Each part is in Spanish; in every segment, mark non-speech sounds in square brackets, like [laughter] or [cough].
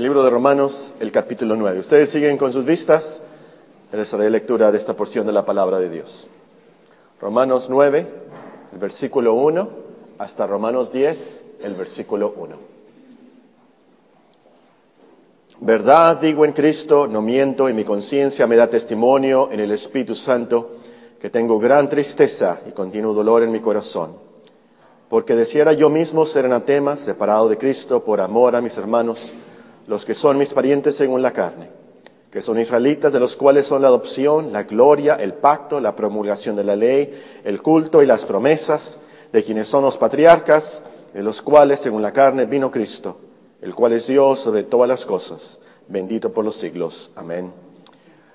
el libro de Romanos, el capítulo 9. Ustedes siguen con sus vistas. Les haré lectura de esta porción de la palabra de Dios. Romanos 9, el versículo 1, hasta Romanos 10, el versículo 1. Verdad digo en Cristo, no miento, y mi conciencia me da testimonio en el Espíritu Santo que tengo gran tristeza y continuo dolor en mi corazón, porque deseara yo mismo ser anatema, separado de Cristo por amor a mis hermanos, los que son mis parientes según la carne, que son israelitas, de los cuales son la adopción, la gloria, el pacto, la promulgación de la ley, el culto y las promesas, de quienes son los patriarcas, de los cuales según la carne vino Cristo, el cual es Dios sobre todas las cosas, bendito por los siglos. Amén.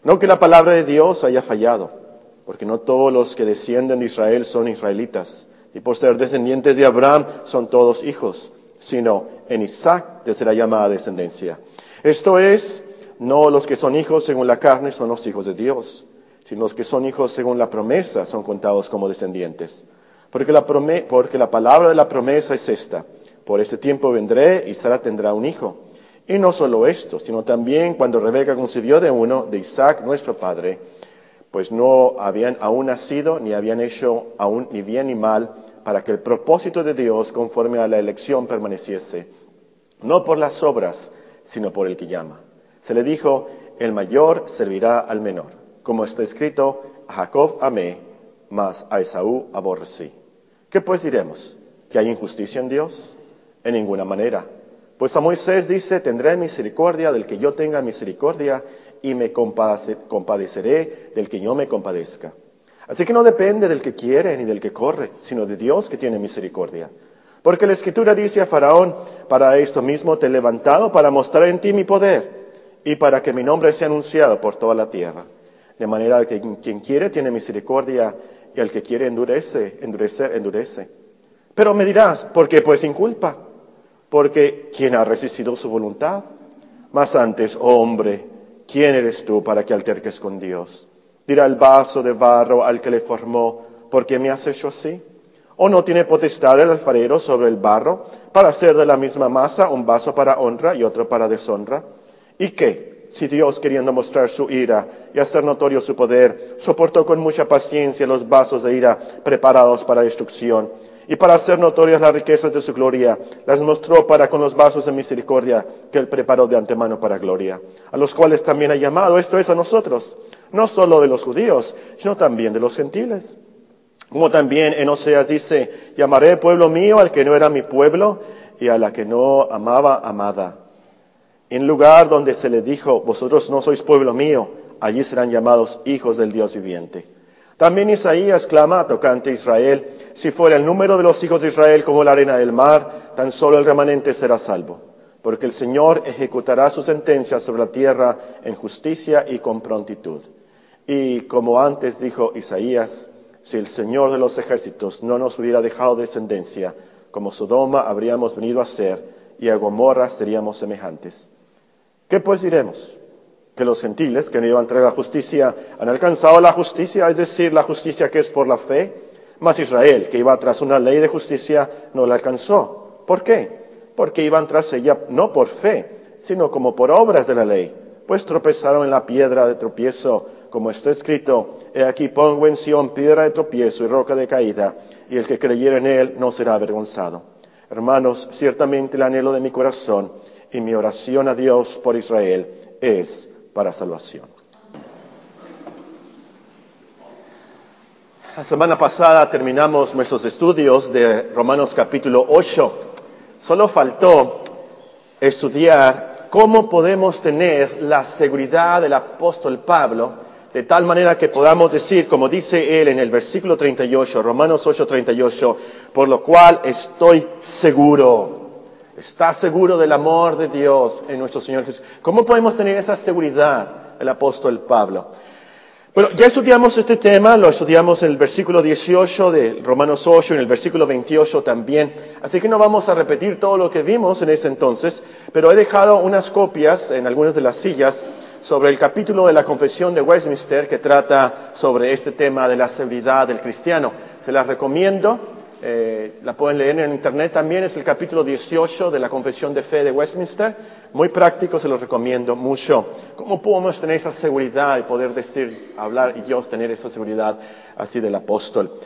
No que la palabra de Dios haya fallado porque no todos los que descienden de Israel son israelitas, y por ser descendientes de Abraham son todos hijos, sino en Isaac desde la llamada descendencia. Esto es, no los que son hijos según la carne son los hijos de Dios, sino los que son hijos según la promesa son contados como descendientes. Porque la, porque la palabra de la promesa es esta, por este tiempo vendré y Sara tendrá un hijo. Y no solo esto, sino también cuando Rebeca concibió de uno, de Isaac nuestro padre, pues no habían aún nacido ni habían hecho aún ni bien ni mal para que el propósito de Dios conforme a la elección permaneciese, no por las obras, sino por el que llama. Se le dijo, el mayor servirá al menor. Como está escrito, a Jacob amé, mas a Esaú aborrecí. ¿Qué pues diremos? ¿Que hay injusticia en Dios? En ninguna manera. Pues a Moisés dice, tendré misericordia del que yo tenga misericordia y me compadeceré del que yo me compadezca. Así que no depende del que quiere ni del que corre, sino de Dios que tiene misericordia. Porque la Escritura dice a Faraón, para esto mismo te he levantado, para mostrar en ti mi poder y para que mi nombre sea anunciado por toda la tierra. De manera que quien quiere tiene misericordia y al que quiere endurece, endurecer, endurece. Pero me dirás, ¿por qué pues sin culpa? Porque ¿quién ha resistido su voluntad? Más antes, oh hombre, ¿quién eres tú para que alterques con Dios? Dirá el vaso de barro al que le formó, ¿por qué me has hecho así? ¿O no tiene potestad el alfarero sobre el barro para hacer de la misma masa un vaso para honra y otro para deshonra? ¿Y qué? Si Dios, queriendo mostrar su ira y hacer notorio su poder, soportó con mucha paciencia los vasos de ira preparados para destrucción, y para hacer notorias las riquezas de su gloria, las mostró para con los vasos de misericordia que él preparó de antemano para gloria, a los cuales también ha llamado, esto es a nosotros, no solo de los judíos, sino también de los gentiles. Como también en Oseas dice, llamaré pueblo mío al que no era mi pueblo y a la que no amaba amada. En lugar donde se le dijo, vosotros no sois pueblo mío, allí serán llamados hijos del Dios viviente. También Isaías clama tocante a Israel, si fuera el número de los hijos de Israel como la arena del mar, tan solo el remanente será salvo, porque el Señor ejecutará su sentencia sobre la tierra en justicia y con prontitud. Y como antes dijo Isaías, si el Señor de los ejércitos no nos hubiera dejado descendencia, como Sodoma habríamos venido a ser, y a Gomorra seríamos semejantes. ¿Qué pues diremos? que los gentiles que no iban a traer la justicia han alcanzado la justicia, es decir, la justicia que es por la fe, mas Israel, que iba tras una ley de justicia, no la alcanzó. ¿Por qué? Porque iban tras ella no por fe, sino como por obras de la ley, pues tropezaron en la piedra de tropiezo, como está escrito, he aquí pongo en Sion piedra de tropiezo y roca de caída, y el que creyere en él no será avergonzado. Hermanos, ciertamente el anhelo de mi corazón y mi oración a Dios por Israel es para salvación. La semana pasada terminamos nuestros estudios de Romanos capítulo 8. Solo faltó estudiar cómo podemos tener la seguridad del apóstol Pablo de tal manera que podamos decir, como dice él en el versículo 38, Romanos 8, 38, por lo cual estoy seguro está seguro del amor de Dios en nuestro Señor Jesús. ¿Cómo podemos tener esa seguridad? El apóstol Pablo. Bueno, ya estudiamos este tema, lo estudiamos en el versículo 18 de Romanos 8, en el versículo 28 también, así que no vamos a repetir todo lo que vimos en ese entonces, pero he dejado unas copias en algunas de las sillas sobre el capítulo de la Confesión de Westminster que trata sobre este tema de la seguridad del cristiano. Se las recomiendo eh, la pueden leer en internet también, es el capítulo 18 de la Confesión de Fe de Westminster. Muy práctico, se los recomiendo mucho. ¿Cómo podemos tener esa seguridad y poder decir, hablar y Dios tener esa seguridad así del apóstol?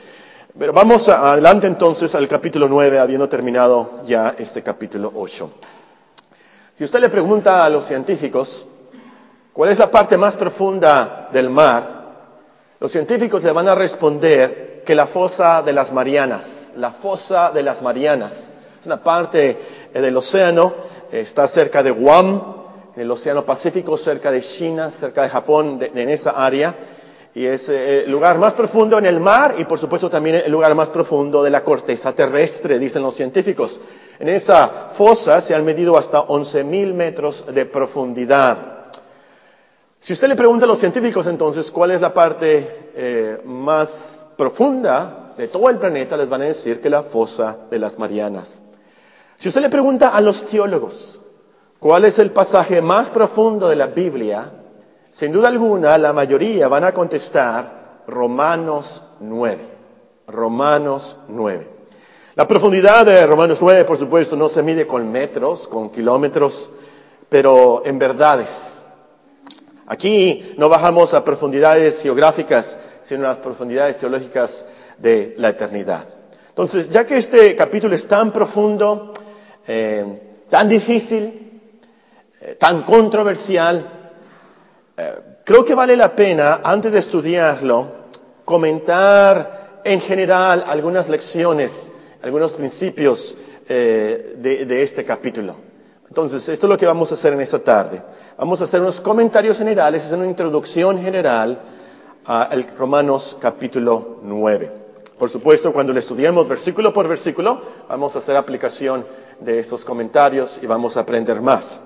Pero vamos adelante entonces al capítulo 9, habiendo terminado ya este capítulo 8. Si usted le pregunta a los científicos, ¿cuál es la parte más profunda del mar? Los científicos le van a responder que la fosa de las Marianas, la fosa de las Marianas, es una parte eh, del océano, está cerca de Guam, en el océano Pacífico, cerca de China, cerca de Japón, en esa área, y es eh, el lugar más profundo en el mar y por supuesto también el lugar más profundo de la corteza terrestre, dicen los científicos. En esa fosa se han medido hasta 11.000 metros de profundidad. Si usted le pregunta a los científicos entonces cuál es la parte eh, más profunda de todo el planeta, les van a decir que la fosa de las Marianas. Si usted le pregunta a los teólogos cuál es el pasaje más profundo de la Biblia, sin duda alguna la mayoría van a contestar Romanos 9. Romanos 9. La profundidad de Romanos 9, por supuesto, no se mide con metros, con kilómetros, pero en verdades Aquí no bajamos a profundidades geográficas, sino a las profundidades teológicas de la eternidad. Entonces, ya que este capítulo es tan profundo, eh, tan difícil, eh, tan controversial, eh, creo que vale la pena, antes de estudiarlo, comentar en general algunas lecciones, algunos principios de este capítulo. Entonces, esto es lo que vamos a hacer en esta tarde. Vamos a hacer unos comentarios generales, hacer una introducción general a Romanos capítulo 9. Por supuesto, cuando lo estudiemos versículo por versículo, vamos a hacer aplicación de estos comentarios y vamos a aprender más.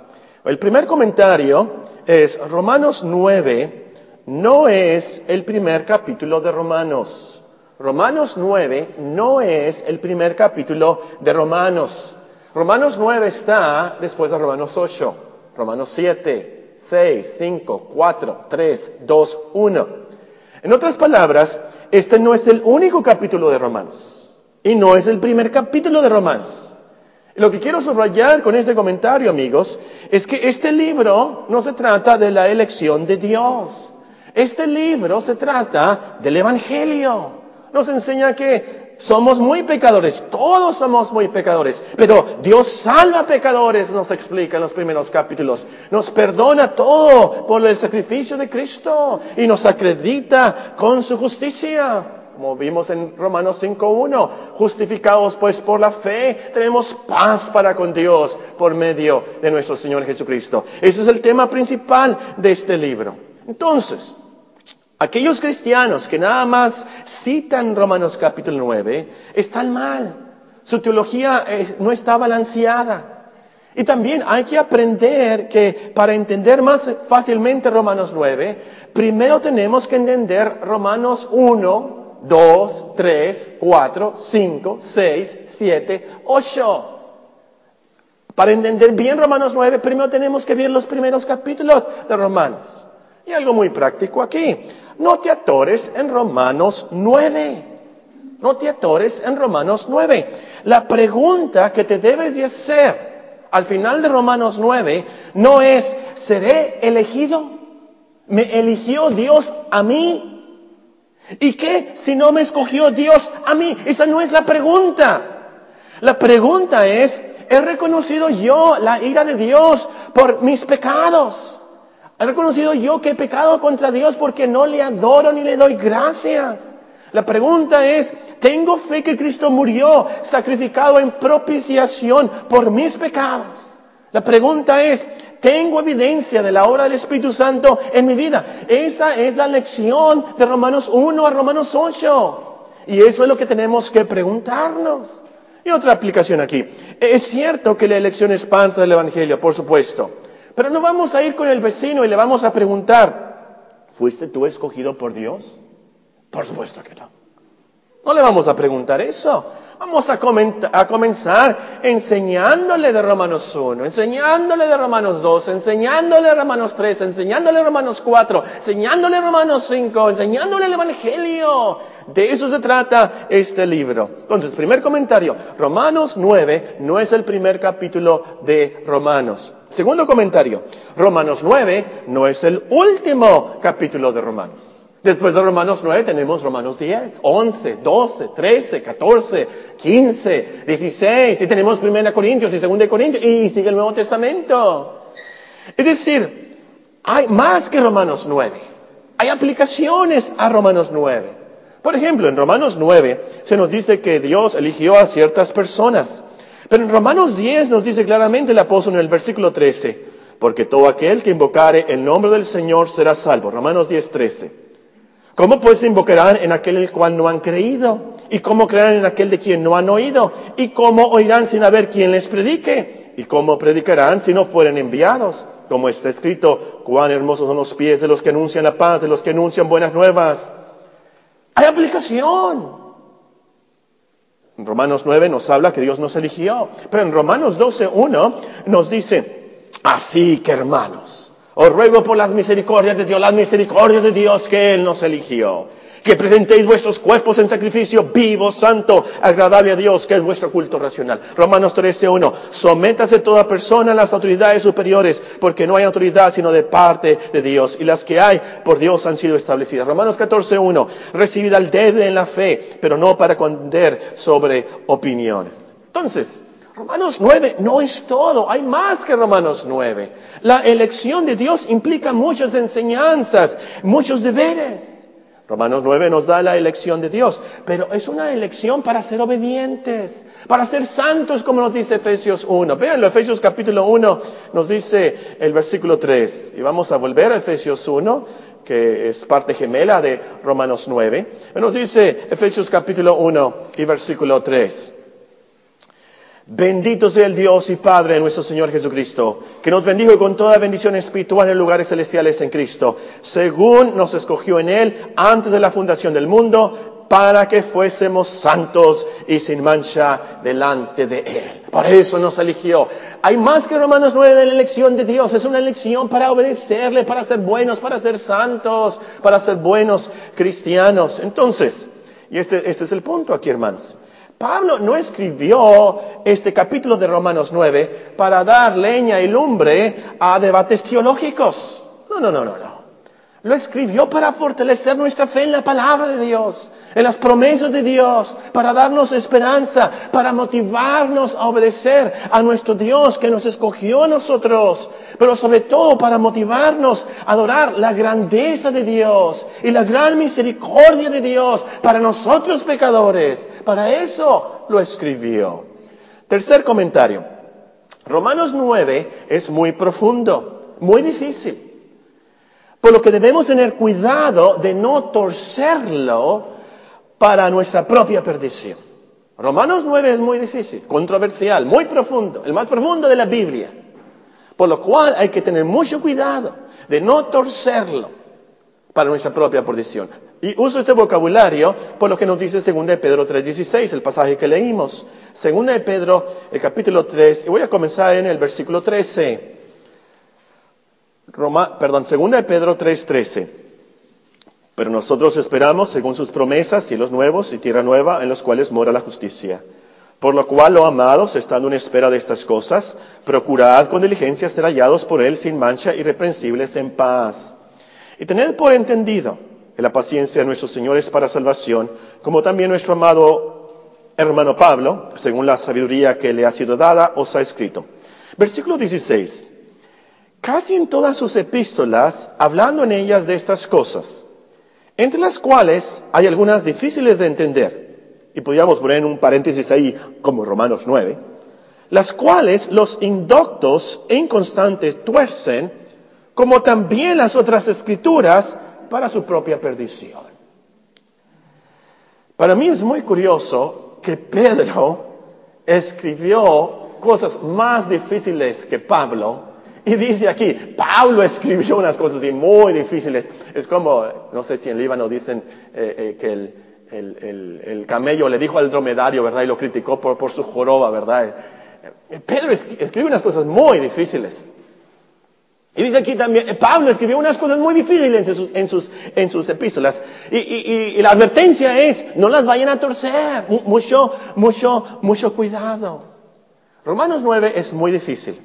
El primer comentario es Romanos 9 no es el primer capítulo de Romanos. Romanos 9 no es el primer capítulo de Romanos. Romanos 9 está después de Romanos 8, Romanos 7, 6, 5, 4, 3, 2, 1. En otras palabras, este no es el único capítulo de Romanos y no es el primer capítulo de Romanos. lo que quiero subrayar con este comentario, amigos, es que este libro no se trata de la elección de Dios. Este libro se trata del Evangelio. Nos enseña que somos muy pecadores, todos somos muy pecadores, pero Dios salva pecadores, nos explica en los primeros capítulos. Nos perdona todo por el sacrificio de Cristo y nos acredita con su justicia. Como vimos en Romanos 5.1, justificados pues por la fe, tenemos paz para con Dios por medio de nuestro Señor Jesucristo. Ese es el tema principal de este libro. Entonces, Aquellos cristianos que nada más citan Romanos capítulo 9 están mal. Su teología eh, no está balanceada. Y también hay que aprender que para entender más fácilmente Romanos 9, primero tenemos que entender Romanos 1, 2, 3, 4, 5, 6, 7, 8. Para entender bien Romanos 9, primero tenemos que ver los primeros capítulos de Romanos. Y algo muy práctico aquí. No te atores en Romanos 9. No te atores en Romanos 9. La pregunta que te debes de hacer al final de Romanos 9 no es, ¿seré elegido? ¿Me eligió Dios a mí? ¿Y qué si no me escogió Dios a mí? Esa no es la pregunta. La pregunta es, ¿he reconocido yo la ira de Dios por mis pecados? He reconocido yo que he pecado contra Dios porque no le adoro ni le doy gracias. La pregunta es, ¿tengo fe que Cristo murió sacrificado en propiciación por mis pecados? La pregunta es, ¿tengo evidencia de la obra del Espíritu Santo en mi vida? Esa es la lección de Romanos 1 a Romanos 8. Y eso es lo que tenemos que preguntarnos. Y otra aplicación aquí. Es cierto que la elección es parte del Evangelio, por supuesto. Pero no vamos a ir con el vecino y le vamos a preguntar, ¿fuiste tú escogido por Dios? Por supuesto que no. No le vamos a preguntar eso. Vamos a, a, comenzar enseñándole de Romanos 1, enseñándole de Romanos 2, enseñándole de Romanos 3, enseñándole de Romanos 4, enseñándole de Romanos 5, enseñándole el Evangelio. De eso se trata este libro. Entonces, primer comentario, Romanos 9 no es el primer capítulo de Romanos. Segundo comentario, Romanos 9 no es el último capítulo de Romanos. Después de Romanos 9 tenemos Romanos 10, 11, 12, 13, 14, 15, 16, y tenemos 1 Corintios y 2 Corintios, y sigue el Nuevo Testamento. Es decir, hay más que Romanos 9. Hay aplicaciones a Romanos 9. Por ejemplo, en Romanos 9 se nos dice que Dios eligió a ciertas personas. Pero en Romanos 10 nos dice claramente el apóstol en el versículo 13, porque todo aquel que invocare el nombre del Señor será salvo. Romanos 10, 13. ¿Cómo pues invocarán en aquel el cual no han creído? ¿Y cómo creerán en aquel de quien no han oído? ¿Y cómo oirán sin haber quien les predique? ¿Y cómo predicarán si no fueren enviados? Como está escrito, cuán hermosos son los pies de los que anuncian la paz, de los que anuncian buenas nuevas. Hay aplicación. En Romanos 9 nos habla que Dios nos eligió, pero en Romanos 12.1 nos dice, así que hermanos, os ruego por las misericordias de Dios, las misericordias de Dios que Él nos eligió. Que presentéis vuestros cuerpos en sacrificio vivo, santo, agradable a Dios, que es vuestro culto racional. Romanos 13.1. Sométase toda persona a las autoridades superiores, porque no hay autoridad sino de parte de Dios. Y las que hay por Dios han sido establecidas. Romanos 14.1. Recibid al débil en la fe, pero no para condender sobre opiniones. Entonces, Romanos 9 no es todo, hay más que Romanos 9. La elección de Dios implica muchas enseñanzas, muchos deberes. Romanos 9 nos da la elección de Dios, pero es una elección para ser obedientes, para ser santos, como nos dice Efesios 1. Vean, Efesios capítulo 1 nos dice el versículo 3, y vamos a volver a Efesios 1, que es parte gemela de Romanos 9. Nos dice Efesios capítulo 1 y versículo 3. Bendito sea el Dios y Padre nuestro Señor Jesucristo, que nos bendijo con toda bendición espiritual en lugares celestiales en Cristo, según nos escogió en Él antes de la fundación del mundo, para que fuésemos santos y sin mancha delante de Él. Por eso nos eligió. Hay más que Romanos 9 de la elección de Dios. Es una elección para obedecerle, para ser buenos, para ser santos, para ser buenos cristianos. Entonces, y este, este es el punto aquí, hermanos. Pablo no escribió este capítulo de Romanos 9 para dar leña y lumbre a debates teológicos. No, no, no, no, no. Lo escribió para fortalecer nuestra fe en la palabra de Dios, en las promesas de Dios, para darnos esperanza, para motivarnos a obedecer a nuestro Dios que nos escogió a nosotros, pero sobre todo para motivarnos a adorar la grandeza de Dios y la gran misericordia de Dios para nosotros pecadores. Para eso lo escribió. Tercer comentario. Romanos 9 es muy profundo, muy difícil. Por lo que debemos tener cuidado de no torcerlo para nuestra propia perdición. Romanos 9 es muy difícil, controversial, muy profundo, el más profundo de la Biblia. Por lo cual hay que tener mucho cuidado de no torcerlo para nuestra propia perdición. Y uso este vocabulario por lo que nos dice 2 de Pedro 3.16, el pasaje que leímos. 2 de Pedro, el capítulo 3, y voy a comenzar en el versículo 13. Roma, perdón, segunda de Pedro 3:13. Pero nosotros esperamos, según sus promesas, cielos nuevos y tierra nueva en los cuales mora la justicia. Por lo cual, oh amados, estando en espera de estas cosas, procurad con diligencia ser hallados por Él sin mancha, irreprensibles en paz. Y tened por entendido que la paciencia de nuestros señores para salvación, como también nuestro amado hermano Pablo, según la sabiduría que le ha sido dada, os ha escrito. Versículo 16 casi en todas sus epístolas, hablando en ellas de estas cosas, entre las cuales hay algunas difíciles de entender, y podríamos poner un paréntesis ahí como Romanos 9, las cuales los indoctos e inconstantes tuercen, como también las otras escrituras, para su propia perdición. Para mí es muy curioso que Pedro [laughs] escribió cosas más difíciles que Pablo, [laughs] y dice aquí, Pablo escribió unas cosas muy difíciles. Es como, no sé si en Líbano dicen eh, eh, que el, camello le dijo al dromedario, ¿verdad? Y lo criticó por, su joroba, ¿verdad? Eh, Pedro escribe unas cosas muy difíciles. Y dice aquí también, Pablo escribió unas cosas muy difíciles en sus, epístolas. Y, y, y, la advertencia es, no las vayan a torcer. Mucho, mucho, mucho cuidado. Romanos 9 es muy difícil.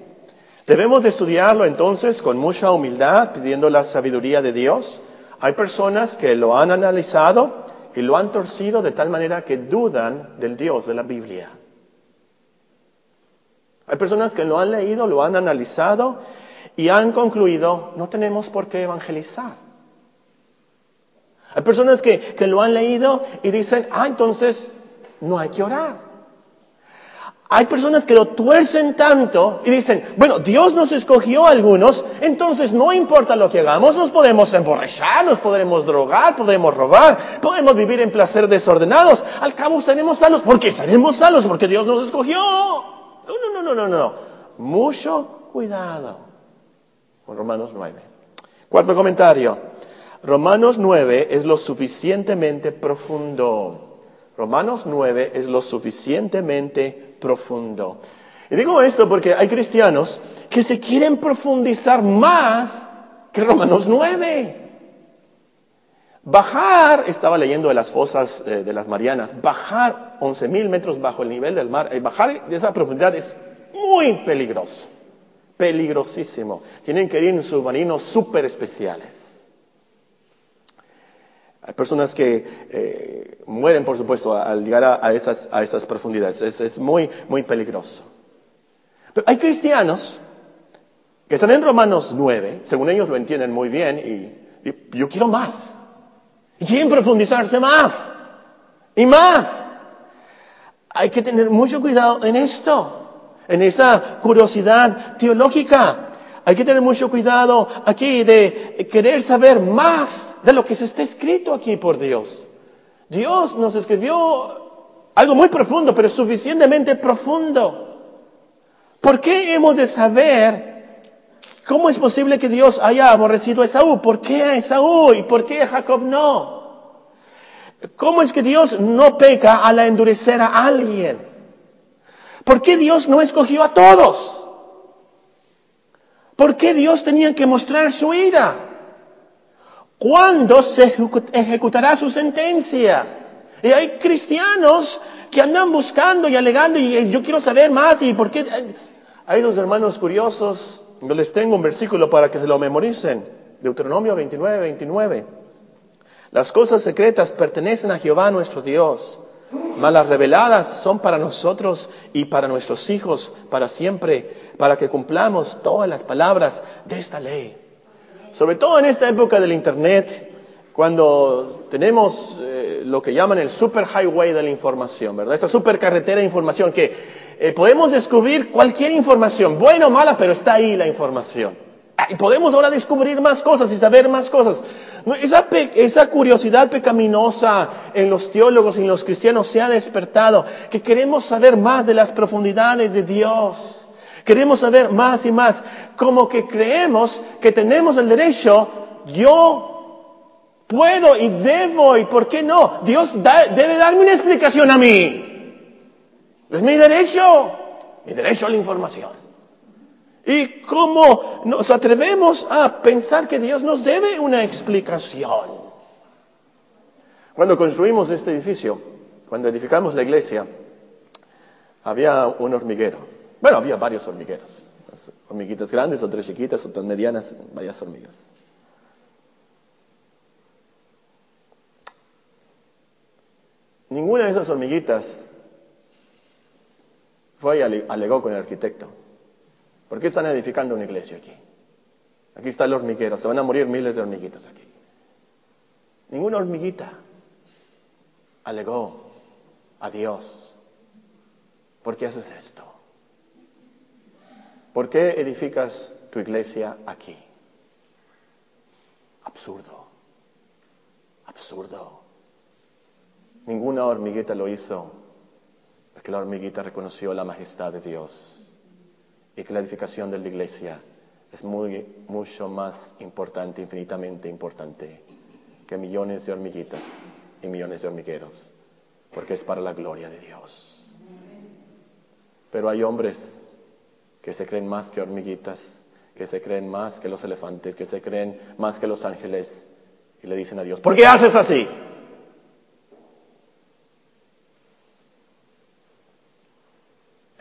Debemos de estudiarlo entonces con mucha humildad, pidiendo la sabiduría de Dios. Hay personas que lo han analizado y lo han torcido de tal manera que dudan del Dios de la Biblia. Hay personas que lo han leído, lo han analizado y han concluido, no tenemos por qué evangelizar. Hay personas que, que lo han leído y dicen, ah, entonces no hay que orar. Hay personas que lo tuercen tanto y dicen, bueno, Dios nos escogió a algunos, entonces no importa lo que hagamos, nos podemos emborrachar, nos podemos drogar, podemos robar, podemos vivir en placer desordenados, al cabo seremos salvos, porque seremos salvos, porque Dios nos escogió. No, no, no, no, no. Mucho cuidado Romanos 9. Cuarto comentario. Romanos 9 es lo suficientemente profundo. Romanos 9 es lo suficientemente profundo. Y digo esto porque hay cristianos que se quieren profundizar más que Romanos 9. Bajar, estaba leyendo de las fosas eh, de las Marianas, bajar 11.000 metros bajo el nivel del mar, eh, bajar de esa profundidad es muy peligroso, peligrosísimo. Tienen que ir en submarinos súper especiales. Hay personas que eh, mueren, por supuesto, al llegar a, esas, profundidades. Es, es, muy, muy peligroso. Pero hay cristianos que están en Romanos 9, según ellos lo entienden muy bien, y, y yo quiero más. Y quieren profundizarse más. Y más. Hay que tener mucho cuidado en esto, en esa curiosidad teológica. Hay que tener mucho cuidado aquí de querer saber más de lo que se está escrito aquí por Dios. Dios nos escribió algo muy profundo, pero suficientemente profundo. ¿Por qué hemos de saber cómo es posible que Dios haya aborrecido a Esaú? ¿Por qué a Esaú y por qué a Jacob no? ¿Cómo es que Dios no peca al endurecer a alguien? ¿Por qué Dios no escogió a todos? ¿Por qué Dios tenía que mostrar su ira? ¿Cuándo se ejecutará su sentencia? Y hay cristianos que andan buscando y alegando y yo quiero saber más y por qué. A esos hermanos curiosos, yo les tengo un versículo para que se lo memoricen. Deuteronomio 29, 29. Las cosas secretas pertenecen a Jehová nuestro Dios, mas las reveladas son para nosotros y para nuestros hijos para siempre, para que cumplamos todas las palabras de esta ley. Sobre todo en esta época del Internet, cuando tenemos eh, lo que llaman el super highway de la información, ¿verdad? Esta super carretera de información que eh, podemos descubrir cualquier información, buena o mala, pero está ahí la información. Ah, y podemos ahora descubrir más cosas y saber más cosas. Esa, curiosidad pecaminosa en los teólogos y en los cristianos se ha despertado, que queremos saber más de las profundidades de Dios. Queremos saber más y más, como que creemos que tenemos el derecho, yo puedo y debo y por qué no. Dios debe darme una explicación a mí. Es mi derecho, mi derecho a la información. ¿Y cómo nos atrevemos a pensar que Dios nos debe una explicación? Cuando construimos este edificio, cuando edificamos la iglesia, había un hormiguero. Bueno, había varios hormigueros. Hormiguitas grandes, otras chiquitas, otras medianas, varias hormigas. Ninguna de esas hormiguitas fue y alegó con el arquitecto. ¿Por qué están edificando una iglesia aquí? Aquí está el hormiguero, se van a morir miles de hormiguitas aquí. Ninguna hormiguita alegó a Dios. ¿Por qué haces esto? ¿Por qué edificas tu iglesia aquí? Absurdo. Absurdo. Ninguna hormiguita lo hizo, porque la hormiguita reconoció la majestad de Dios y que la edificación de la iglesia es muy, mucho más importante, infinitamente importante, que millones de hormiguitas y millones de hormigueros, porque es para la gloria de Dios. Pero hay hombres que se creen más que hormiguitas, que se creen más que los elefantes, que se creen más que los ángeles, y le dicen a Dios, ¿por qué haces así?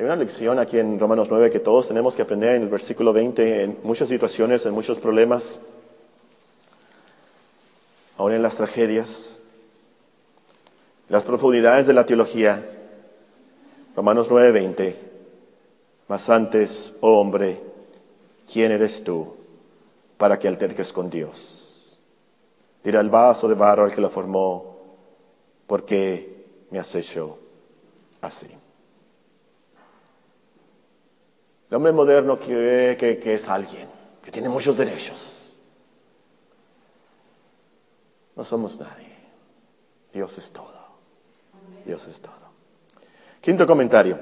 Una lección aquí en Romanos 9 que todos tenemos que aprender en el versículo 20, en muchas situaciones, en muchos problemas, aún en las tragedias, las profundidades de la teología. Romanos 9, 20. Mas antes, oh hombre, ¿quién eres tú para que alterques con Dios? Dirá el vaso de barro al que lo formó, ¿por qué me has hecho así? El hombre moderno cree que, es alguien, que tiene muchos derechos. No somos nadie. Dios es todo. Dios es todo. Quinto comentario.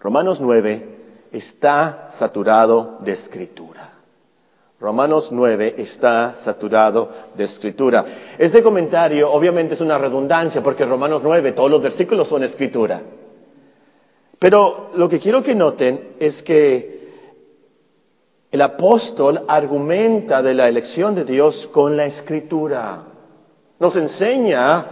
Romanos 9 está saturado de escritura. Romanos 9 está saturado de escritura. Este comentario obviamente es una redundancia porque Romanos 9 todos los versículos son escritura. Pero lo que quiero que noten es que el apóstol argumenta de la elección de Dios con la escritura. Nos enseña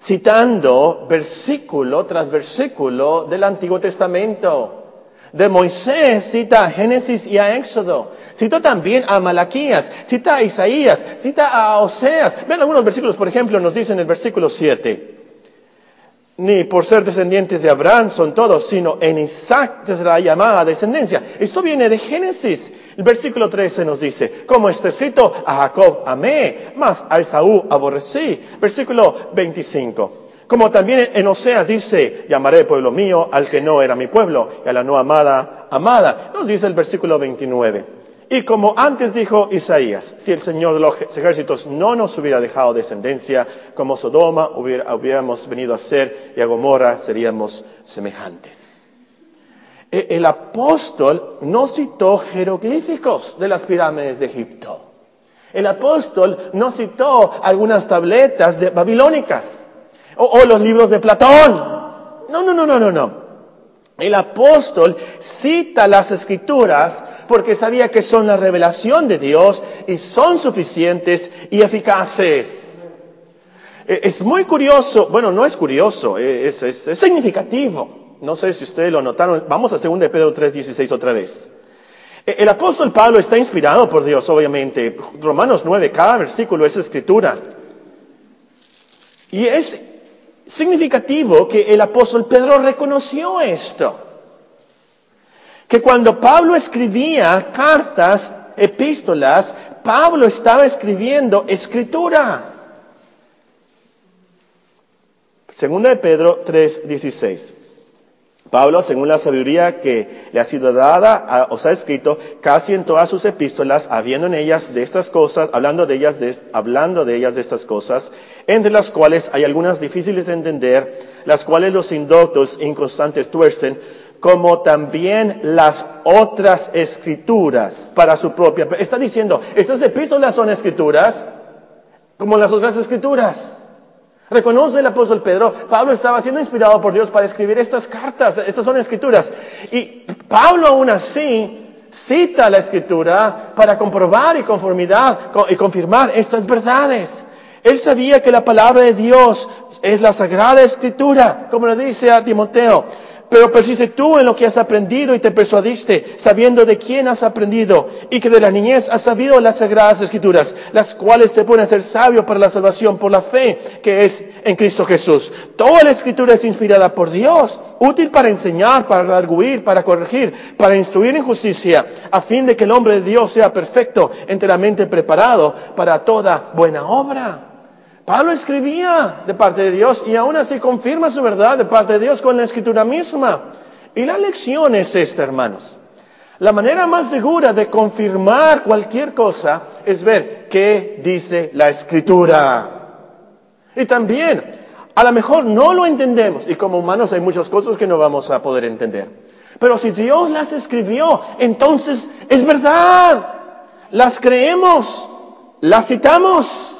citando versículo tras versículo del Antiguo Testamento. De Moisés cita a Génesis y a Éxodo. Cita también a Malaquías, cita a Isaías, cita a Oseas. Vean algunos versículos, por ejemplo, nos dice en el versículo 7 ni por ser descendientes de Abraham son todos, sino en Isaac desde la llamada descendencia. Esto viene de Génesis. El versículo 13 nos dice, como está escrito, a Jacob amé, mas a Esaú aborrecí. Versículo 25. Como también en Oseas dice, llamaré pueblo mío al que no era mi pueblo, y a la no amada, amada. Nos dice el versículo 29. Y como antes dijo Isaías, si el Señor de los ejércitos no nos hubiera dejado descendencia, como Sodoma hubiéramos venido a ser y a Gomorra seríamos semejantes. E, el apóstol no citó jeroglíficos de las pirámides de Egipto. El apóstol no citó algunas tabletas de, babilónicas o, o los libros de Platón. No, no, no, no, no, no. El apóstol cita las escrituras porque sabía que son la revelación de Dios y son suficientes y eficaces. E, es muy curioso, bueno, no es curioso, e, es, significativo. No sé si ustedes lo notaron. Vamos a 2 de Pedro 3:16 otra vez. E, el apóstol Pablo está inspirado por Dios, obviamente. Romanos 9, cada versículo es escritura. Y es significativo que el apóstol Pedro reconoció esto que cuando Pablo escribía cartas, epístolas, Pablo estaba escribiendo escritura. Segunda de Pedro 3:16. Pablo, según la sabiduría que le ha sido dada, os ha escrito casi en todas sus epístolas, habiendo en ellas de estas cosas, hablando de ellas de, hablando de ellas de estas cosas, entre las cuales hay algunas difíciles de entender, las cuales los indoctos e inconstantes tuercen, como también las otras escrituras para su propia. Está diciendo, estas epístolas son escrituras como las otras escrituras. Reconoce el apóstol Pedro, Pablo estaba siendo inspirado por Dios para escribir estas cartas, estas son escrituras. Y Pablo aún así cita la escritura para comprobar y conformidad y confirmar estas verdades. Él sabía que la palabra de Dios es la sagrada escritura, como le dice a Timoteo. Pero persiste tú en lo que has aprendido y te persuadiste, sabiendo de quién has aprendido y que de la niñez has sabido las sagradas escrituras, las cuales te ponen a ser sabio para la salvación por la fe que es en Cristo Jesús. Toda la escritura es inspirada por Dios, útil para enseñar, para arguir, para corregir, para instruir en justicia, a fin de que el hombre de Dios sea perfecto, enteramente preparado para toda buena obra. Pablo escribía de parte de Dios y aún así confirma su verdad de parte de Dios con la escritura misma. Y la lección es esta, hermanos. La manera más segura de confirmar cualquier cosa es ver qué dice la escritura. Y también, a lo mejor no lo entendemos y como humanos hay muchas cosas que no vamos a poder entender. Pero si Dios las escribió, entonces es verdad. Las creemos, las citamos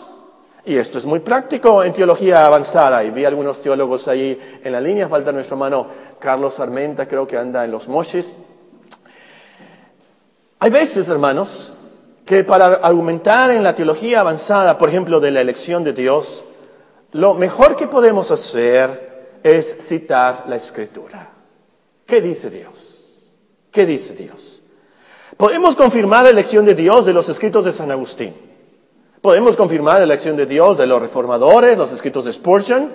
Y esto es muy práctico en teología avanzada. Y vi algunos teólogos ahí en la línea. Falta nuestro hermano Carlos Armenta, creo que anda en los moches. Hay veces, hermanos, que para argumentar en la teología avanzada, por ejemplo, de la elección de Dios, lo mejor que podemos hacer es citar la escritura. ¿Qué dice Dios? ¿Qué dice Dios? Podemos confirmar la elección de Dios de los escritos de San Agustín. Podemos confirmar la elección de Dios de los reformadores, los escritos de Spurgeon,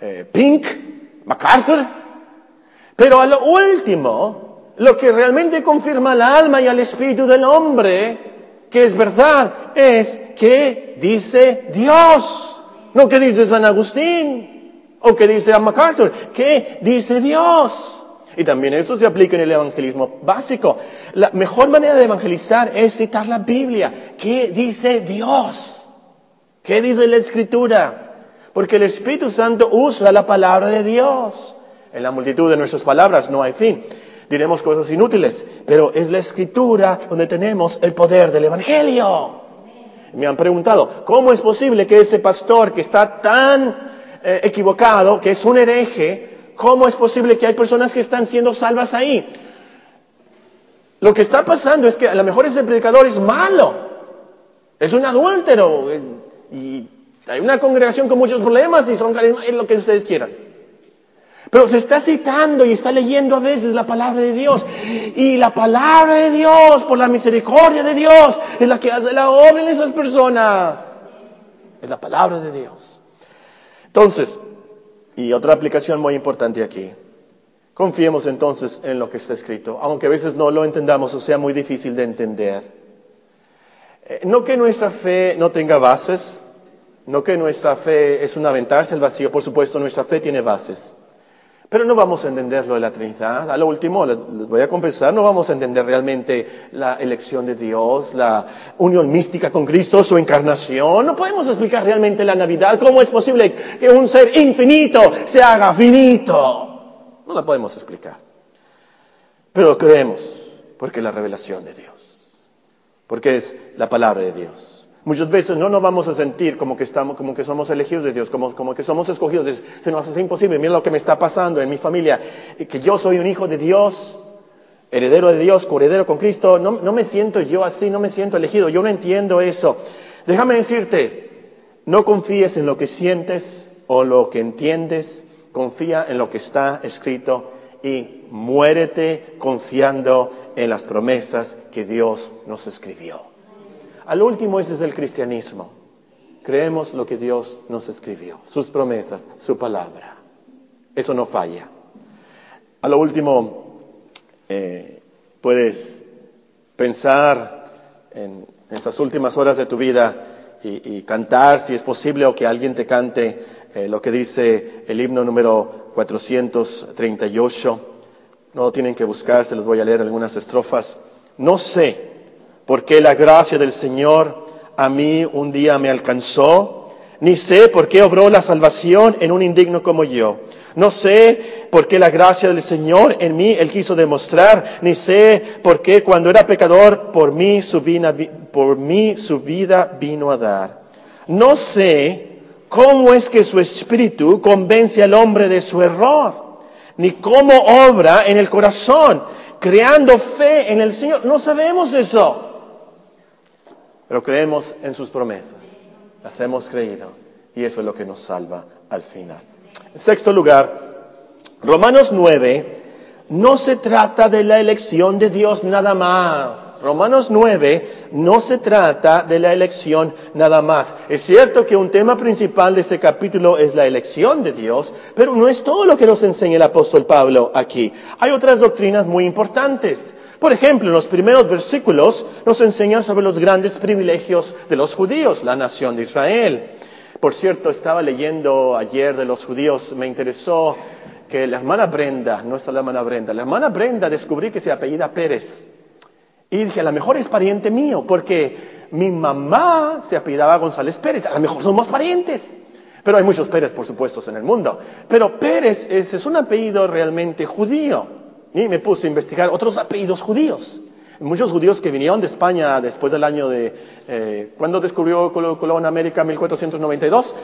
eh, Pink, MacArthur. Pero a lo último, lo que realmente confirma al alma y al espíritu del hombre, que es verdad, es que dice Dios. No que dice San Agustín o que dice MacArthur, que dice Dios. Y también eso se aplica en el evangelismo básico. La mejor manera de evangelizar es citar la Biblia. ¿Qué dice Dios? ¿Qué dice la Escritura? Porque el Espíritu Santo usa la palabra de Dios. En la multitud de nuestras palabras no hay fin. Diremos cosas inútiles, pero es la Escritura donde tenemos el poder del Evangelio. Me han preguntado, ¿cómo es posible que ese pastor que está tan eh, equivocado, que es un hereje, ¿Cómo es posible que hay personas que están siendo salvas ahí? Lo que está pasando es que a lo mejor ese predicador es malo, es un adúltero y hay una congregación con muchos problemas y son es lo que ustedes quieran. Pero se está citando y está leyendo a veces la palabra de Dios. Y la palabra de Dios, por la misericordia de Dios, es la que hace la obra en esas personas. Es la palabra de Dios. Entonces, y otra aplicación muy importante aquí. Confiemos entonces en lo que está escrito, aunque a veces no lo entendamos o sea muy difícil de entender. Eh, no que nuestra fe no tenga bases, no que nuestra fe es un aventarse el vacío, por supuesto nuestra fe tiene bases. Pero no vamos a entender lo de la Trinidad. A lo último, les voy a confesar, no vamos a entender realmente la elección de Dios, la unión mística con Cristo, su encarnación. No podemos explicar realmente la Navidad. ¿Cómo es posible que un ser infinito se haga finito? No la podemos explicar. Pero creemos, porque es la revelación de Dios. Porque es la palabra de Dios. Muchas veces no nos vamos a sentir como que estamos, como que somos elegidos de Dios, como, como que somos escogidos. Se nos hace imposible. Mira lo que me está pasando en mi familia, que yo soy un hijo de Dios, heredero de Dios, coheredero con Cristo. No, no me siento yo así, no me siento elegido. Yo no entiendo eso. Déjame decirte, no confíes en lo que sientes o lo que entiendes. Confía en lo que está escrito y muérete confiando en las promesas que Dios nos escribió. Al último, ese es el cristianismo. Creemos lo que Dios nos escribió, sus promesas, su palabra. Eso no falla. A lo último, eh, puedes pensar en esas últimas horas de tu vida y, cantar, si es posible, o que alguien te cante eh, lo que dice el himno número 438. No tienen que buscar, se les voy a leer algunas estrofas. No sé porque la gracia del Señor a mí un día me alcanzó, ni sé por qué obró la salvación en un indigno como yo. No sé por qué la gracia del Señor en mí Él quiso demostrar, ni sé por qué cuando era pecador por mí su vida, por mí su vida vino a dar. No sé cómo es que su espíritu convence al hombre de su error, ni cómo obra en el corazón, creando fe en el Señor. No sabemos eso pero creemos en sus promesas. Las hemos creído y eso es lo que nos salva al final. En sexto lugar, Romanos 9 no se trata de la elección de Dios nada más. Romanos 9 no se trata de la elección nada más. Es cierto que un tema principal de este capítulo es la elección de Dios, pero no es todo lo que nos enseña el apóstol Pablo aquí. Hay otras doctrinas muy importantes. Por ejemplo, en los primeros versículos nos enseñan sobre los grandes privilegios de los judíos, la nación de Israel. Por cierto, estaba leyendo ayer de los judíos, me interesó que la hermana Brenda, no es la hermana Brenda, la hermana Brenda descubrí que se apellida Pérez. Y dije, a lo mejor es pariente mío, porque mi mamá se apellidaba González Pérez, a lo mejor somos parientes. Pero hay muchos Pérez, por supuesto, en el mundo. Pero Pérez es un apellido realmente judío. Y me puse a investigar otros apellidos judíos. Muchos judíos que vinieron de España después del año de, eh, ¿cuándo descubrió Colón América? 1492.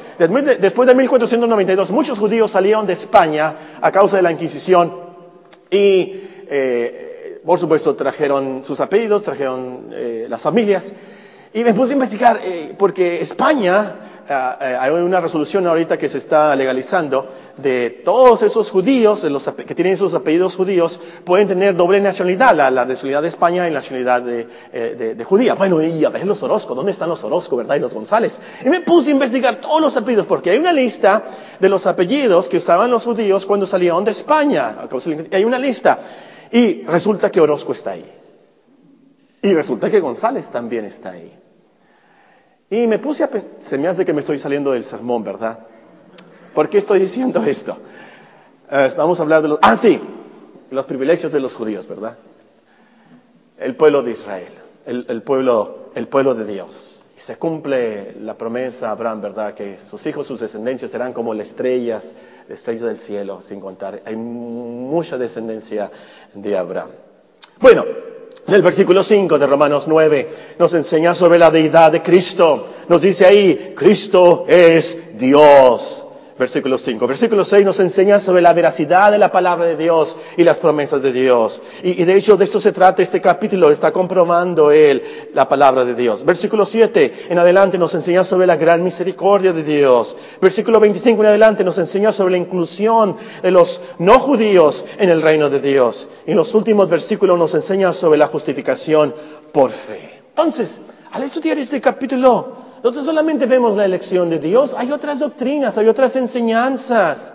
Después de 1492, muchos judíos salieron de España a causa de la Inquisición y, eh, por supuesto, trajeron sus apellidos, trajeron eh, las familias. Y me puse a investigar, eh, porque España hay una resolución ahorita que se está legalizando de todos esos judíos, los, que tienen esos apellidos judíos, pueden tener doble nacionalidad, la, nacionalidad de España y la nacionalidad de, eh, de, judía. Bueno, y a ver los Orozco, ¿dónde están los Orozco, verdad? Y los González. Y me puse a investigar todos los apellidos, porque hay una lista de los apellidos que usaban los judíos cuando salieron de España. Hay una lista. Y resulta que Orozco está ahí. Y resulta que González también está ahí. Y me puse a se me hace que me estoy saliendo del sermón, ¿verdad? ¿Por qué estoy diciendo [laughs] esto? Eh, vamos a hablar de los, ah, sí, los privilegios de los judíos, ¿verdad? El pueblo de Israel, el, pueblo, el pueblo de Dios. Se cumple la promesa a Abraham, ¿verdad? Que sus hijos, sus descendencias serán como las estrellas, las estrellas del cielo, sin contar. Hay mucha descendencia de Abraham. Bueno, el versículo 5 de Romanos 9 nos enseña sobre la deidad de Cristo. Nos dice ahí, Cristo es Dios. Versículo 5. Versículo 6 nos enseña sobre la veracidad de la palabra de Dios y las promesas de Dios. Y, de hecho de esto se trata este capítulo, está comprobando él la palabra de Dios. Versículo 7 en adelante nos enseña sobre la gran misericordia de Dios. Versículo 25 en adelante nos enseña sobre la inclusión de los no judíos en el reino de Dios. Y en los últimos versículos nos enseña sobre la justificación por fe. Entonces, al estudiar este capítulo, nosotros solamente vemos la elección de Dios, hay otras doctrinas, hay otras enseñanzas.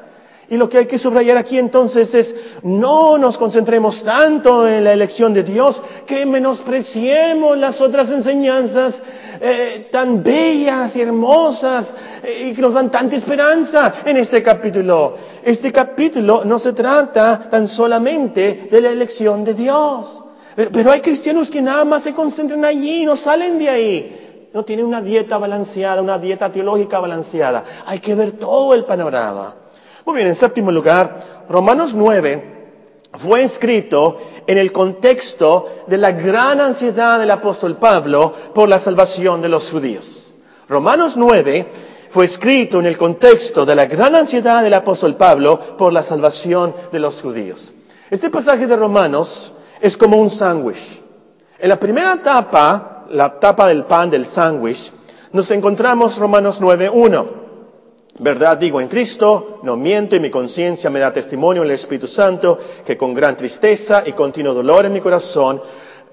Y lo que hay que subrayar aquí entonces es, no nos concentremos tanto en la elección de Dios que menospreciemos las otras enseñanzas eh, tan bellas y hermosas eh, y que nos dan tanta esperanza en este capítulo. Este capítulo no se trata tan solamente de la elección de Dios. Pero, hay cristianos que nada más se concentran allí y no salen de ahí no tiene una dieta balanceada, una dieta teológica balanceada. Hay que ver todo el panorama. Muy bien, en séptimo lugar, Romanos 9 fue escrito en el contexto de la gran ansiedad del apóstol Pablo por la salvación de los judíos. Romanos 9 fue escrito en el contexto de la gran ansiedad del apóstol Pablo por la salvación de los judíos. Este pasaje de Romanos es como un sándwich. En la primera etapa la tapa del pan del sándwich, nos encontramos Romanos 9.1. Verdad digo en Cristo, no miento y mi conciencia me da testimonio en el Espíritu Santo que con gran tristeza y continuo dolor en mi corazón,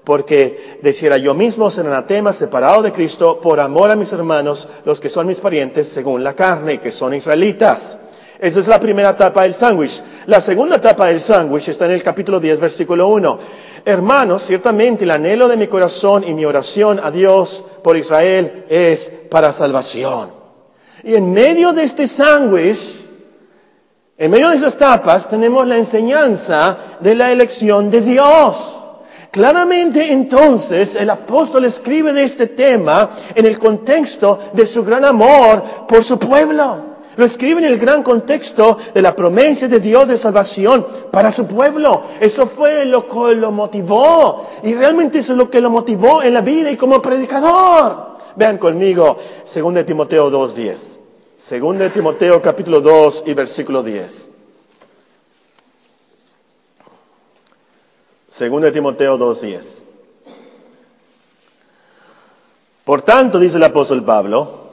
porque deciera yo mismo ser anatema separado de Cristo por amor a mis hermanos, los que son mis parientes según la carne que son israelitas. Esa es la primera etapa del sándwich. La segunda etapa del sándwich está en el capítulo 10, versículo 1. Hermanos, ciertamente el anhelo de mi corazón y mi oración a Dios por Israel es para salvación. Y en medio de este sándwich, en medio de esas tapas, tenemos la enseñanza de la elección de Dios. Claramente entonces el apóstol escribe de este tema en el contexto de su gran amor por su pueblo. Lo escribe en el gran contexto de la promesa de Dios de salvación para su pueblo. Eso fue lo que lo motivó. Y realmente eso es lo que lo motivó en la vida y como predicador. Vean conmigo, 2 Timoteo 2.10. 2 Timoteo capítulo 2 y versículo 10. 2 Timoteo 2.10. Por tanto, dice el apóstol Pablo,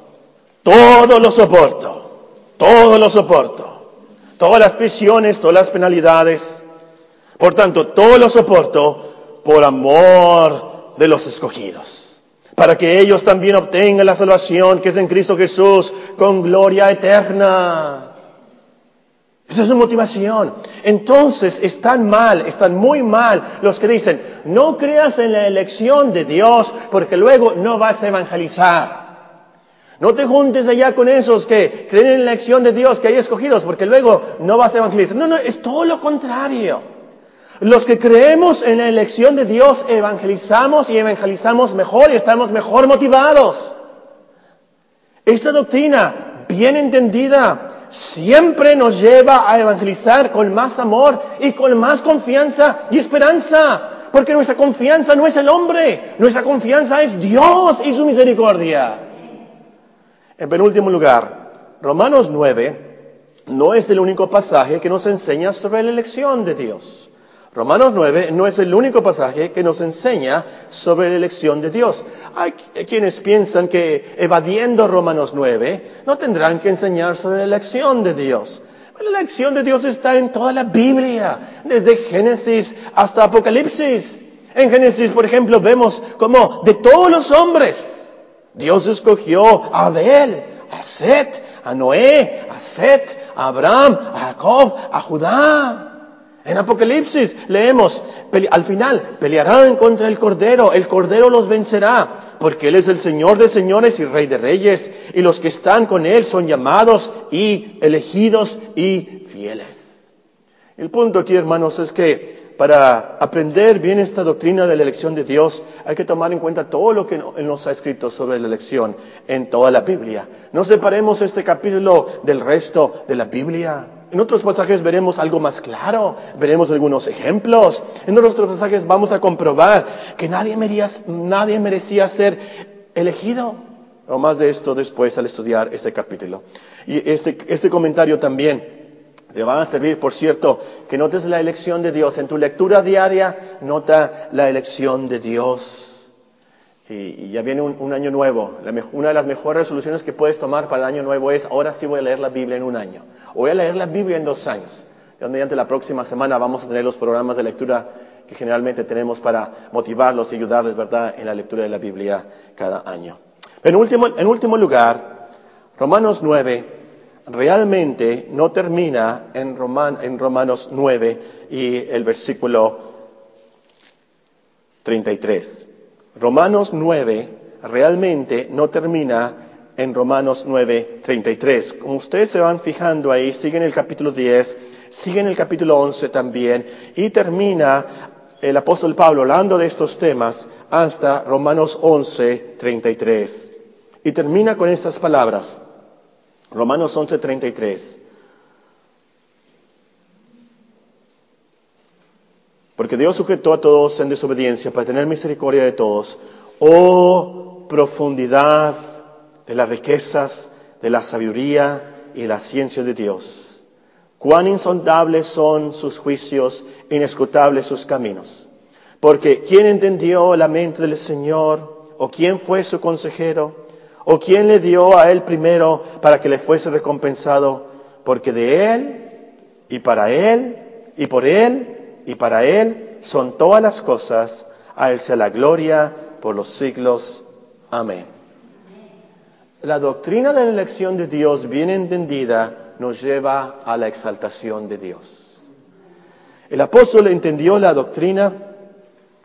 todo lo soporto todo lo soporto. Todas las prisiones, todas las penalidades. Por tanto, todo lo soporto por amor de los escogidos. Para que ellos también obtengan la salvación que es en Cristo Jesús con gloria eterna. Esa es su motivación. Entonces están mal, están muy mal los que dicen, no creas en la elección de Dios porque luego no vas a evangelizar. No te juntes allá con esos que creen en la acción de Dios que hay escogidos, porque luego no vas a evangelizar. No, no, es todo lo contrario. Los que creemos en la elección de Dios evangelizamos y evangelizamos mejor y estamos mejor motivados. Esta doctrina, bien entendida, siempre nos lleva a evangelizar con más amor y con más confianza y esperanza. Porque nuestra confianza no es el hombre, nuestra confianza es Dios y su misericordia. En penúltimo lugar, Romanos 9 no es el único pasaje que nos enseña sobre la elección de Dios. Romanos 9 no es el único pasaje que nos enseña sobre la elección de Dios. Hay quienes piensan que evadiendo Romanos 9 no tendrán que enseñar sobre la elección de Dios. La elección de Dios está en toda la Biblia, desde Génesis hasta Apocalipsis. En Génesis, por ejemplo, vemos como de todos los hombres, Dios escogió a Abel, a Set, a Noé, a Set, a Abraham, a Jacob, a Judá. En Apocalipsis leemos, al final pelearán contra el Cordero, el Cordero los vencerá, porque Él es el Señor de señores y Rey de reyes, y los que están con Él son llamados y elegidos y fieles. El punto aquí, hermanos, es que para aprender bien esta doctrina de la elección de Dios, hay que tomar en cuenta todo lo que nos ha escrito sobre la elección en toda la Biblia. No separemos este capítulo del resto de la Biblia. En otros pasajes veremos algo más claro, veremos algunos ejemplos. En otros pasajes vamos a comprobar que nadie merecía, nadie merecía ser elegido. O más de esto después al estudiar este capítulo. Y este, este comentario también te va a servir, por cierto, que notes la elección de Dios. En tu lectura diaria, nota la elección de Dios. Y, ya viene un, año nuevo. una de las mejores resoluciones que puedes tomar para el año nuevo es, ahora sí voy a leer la Biblia en un año. O voy a leer la Biblia en dos años. Y mediante la próxima semana vamos a tener los programas de lectura que generalmente tenemos para motivarlos y ayudarles, ¿verdad?, en la lectura de la Biblia cada año. En último, en último lugar, Romanos 9 realmente no termina en, en Romanos 9 y el versículo 33. Romanos 9 realmente no termina en Romanos 9, 33. Como ustedes se van fijando ahí, sigue en el capítulo 10, sigue en el capítulo 11 también, y termina el apóstol Pablo hablando de estos temas hasta Romanos 11, 33. Y termina con estas palabras. Romanos 11, 33. Porque Dios sujetó a todos en desobediencia para tener misericordia de todos. Oh profundidad de las riquezas, de la sabiduría y la ciencia de Dios. Cuán insondables son sus juicios, inescrutables sus caminos. Porque ¿quién entendió la mente del Señor? ¿O quién fue su consejero? ¿O quién le dio a él primero para que le fuese recompensado? Porque de él y para él y por él y para Él son todas las cosas, a Él sea la gloria por los siglos. Amén. La doctrina de la elección de Dios, bien entendida, nos lleva a la exaltación de Dios. El apóstol entendió la doctrina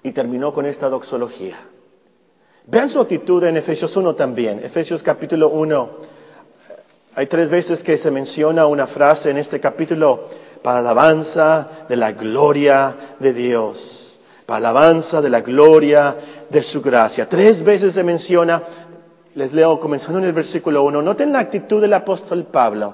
y terminó con esta doxología. Vean su actitud en Efesios 1 también. Efesios capítulo 1. Hay tres veces que se menciona una frase en este capítulo para alabanza de la gloria de Dios, para alabanza de la gloria de su gracia. Tres veces se menciona, les leo comenzando en el versículo 1, noten la actitud del apóstol Pablo.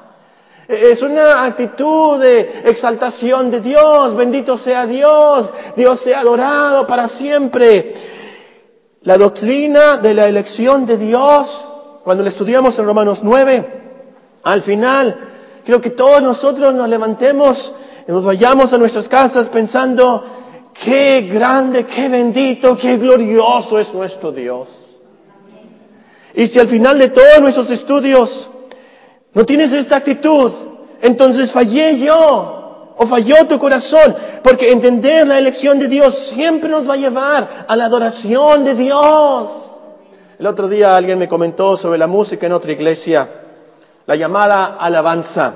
Es una actitud de exaltación de Dios. Bendito sea Dios. Dios sea adorado para siempre. La doctrina de la elección de Dios, cuando la estudiamos en Romanos 9, al final, creo que todos nosotros nos levantemos y nos vayamos a nuestras casas pensando, qué grande, qué bendito, qué glorioso es nuestro Dios. Y si al final de todos nuestros estudios no tienes esta actitud, entonces fallé yo o falló tu corazón, porque entender la elección de Dios siempre nos va a llevar a la adoración de Dios. El otro día alguien me comentó sobre la música en otra iglesia, la llamada alabanza.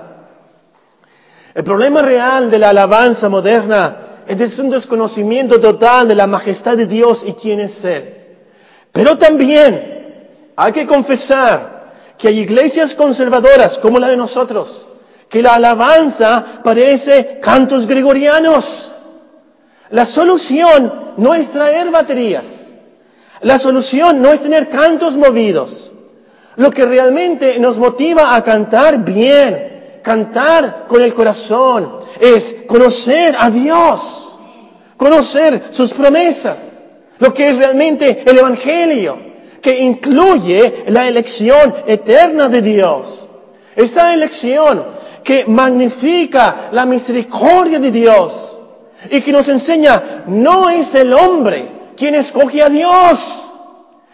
El problema real de la alabanza moderna es un desconocimiento total de la majestad de Dios y quién es Él. Pero también Hay que confesar que hay iglesias conservadoras como la de nosotros, que la alabanza parece cantos gregorianos. La solución no es traer baterías. La solución no es tener cantos movidos. Lo que realmente nos motiva a cantar bien, cantar con el corazón, es conocer a Dios, conocer sus promesas, lo que es realmente el Evangelio, que incluye la elección eterna de Dios. Esa elección que magnifica la misericordia de Dios y que nos enseña, no es el hombre quien escoge a Dios,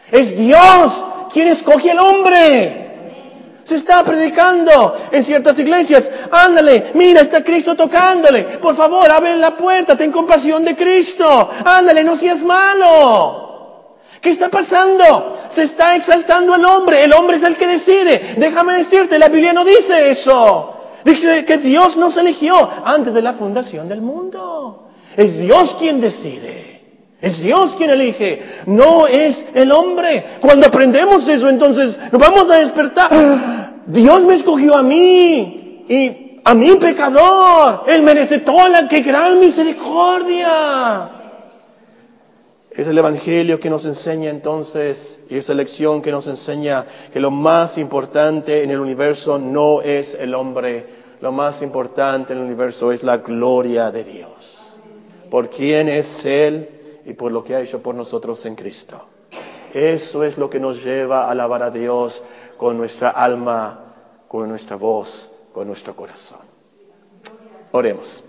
es Dios quien escoge al hombre. Se está predicando en ciertas iglesias. Ándale, mira, está Cristo tocándole. Por favor, abre la puerta, ten compasión de Cristo. Ándale, no seas malo. ¿Qué está pasando? Se está exaltando al hombre. El hombre es el que decide. Déjame decirte, la Biblia no dice eso. Dice que Dios nos eligió antes de la fundación del mundo. Es Dios quien decide. Es Dios quien elige, no es el hombre. Cuando aprendemos eso, entonces nos vamos a despertar. [gasps] Dios me escogió a mí y a mí pecador. Él merece toda la que gran misericordia. Es el Evangelio que nos enseña entonces, y esa lección que nos enseña que lo más importante en el universo no es el hombre, lo más importante en el universo es la gloria de Dios. ¿Por quién es Él? y por lo que ha hecho por nosotros en Cristo. Eso es lo que nos lleva a alabar a Dios con nuestra alma, con nuestra voz, con nuestro corazón. Oremos.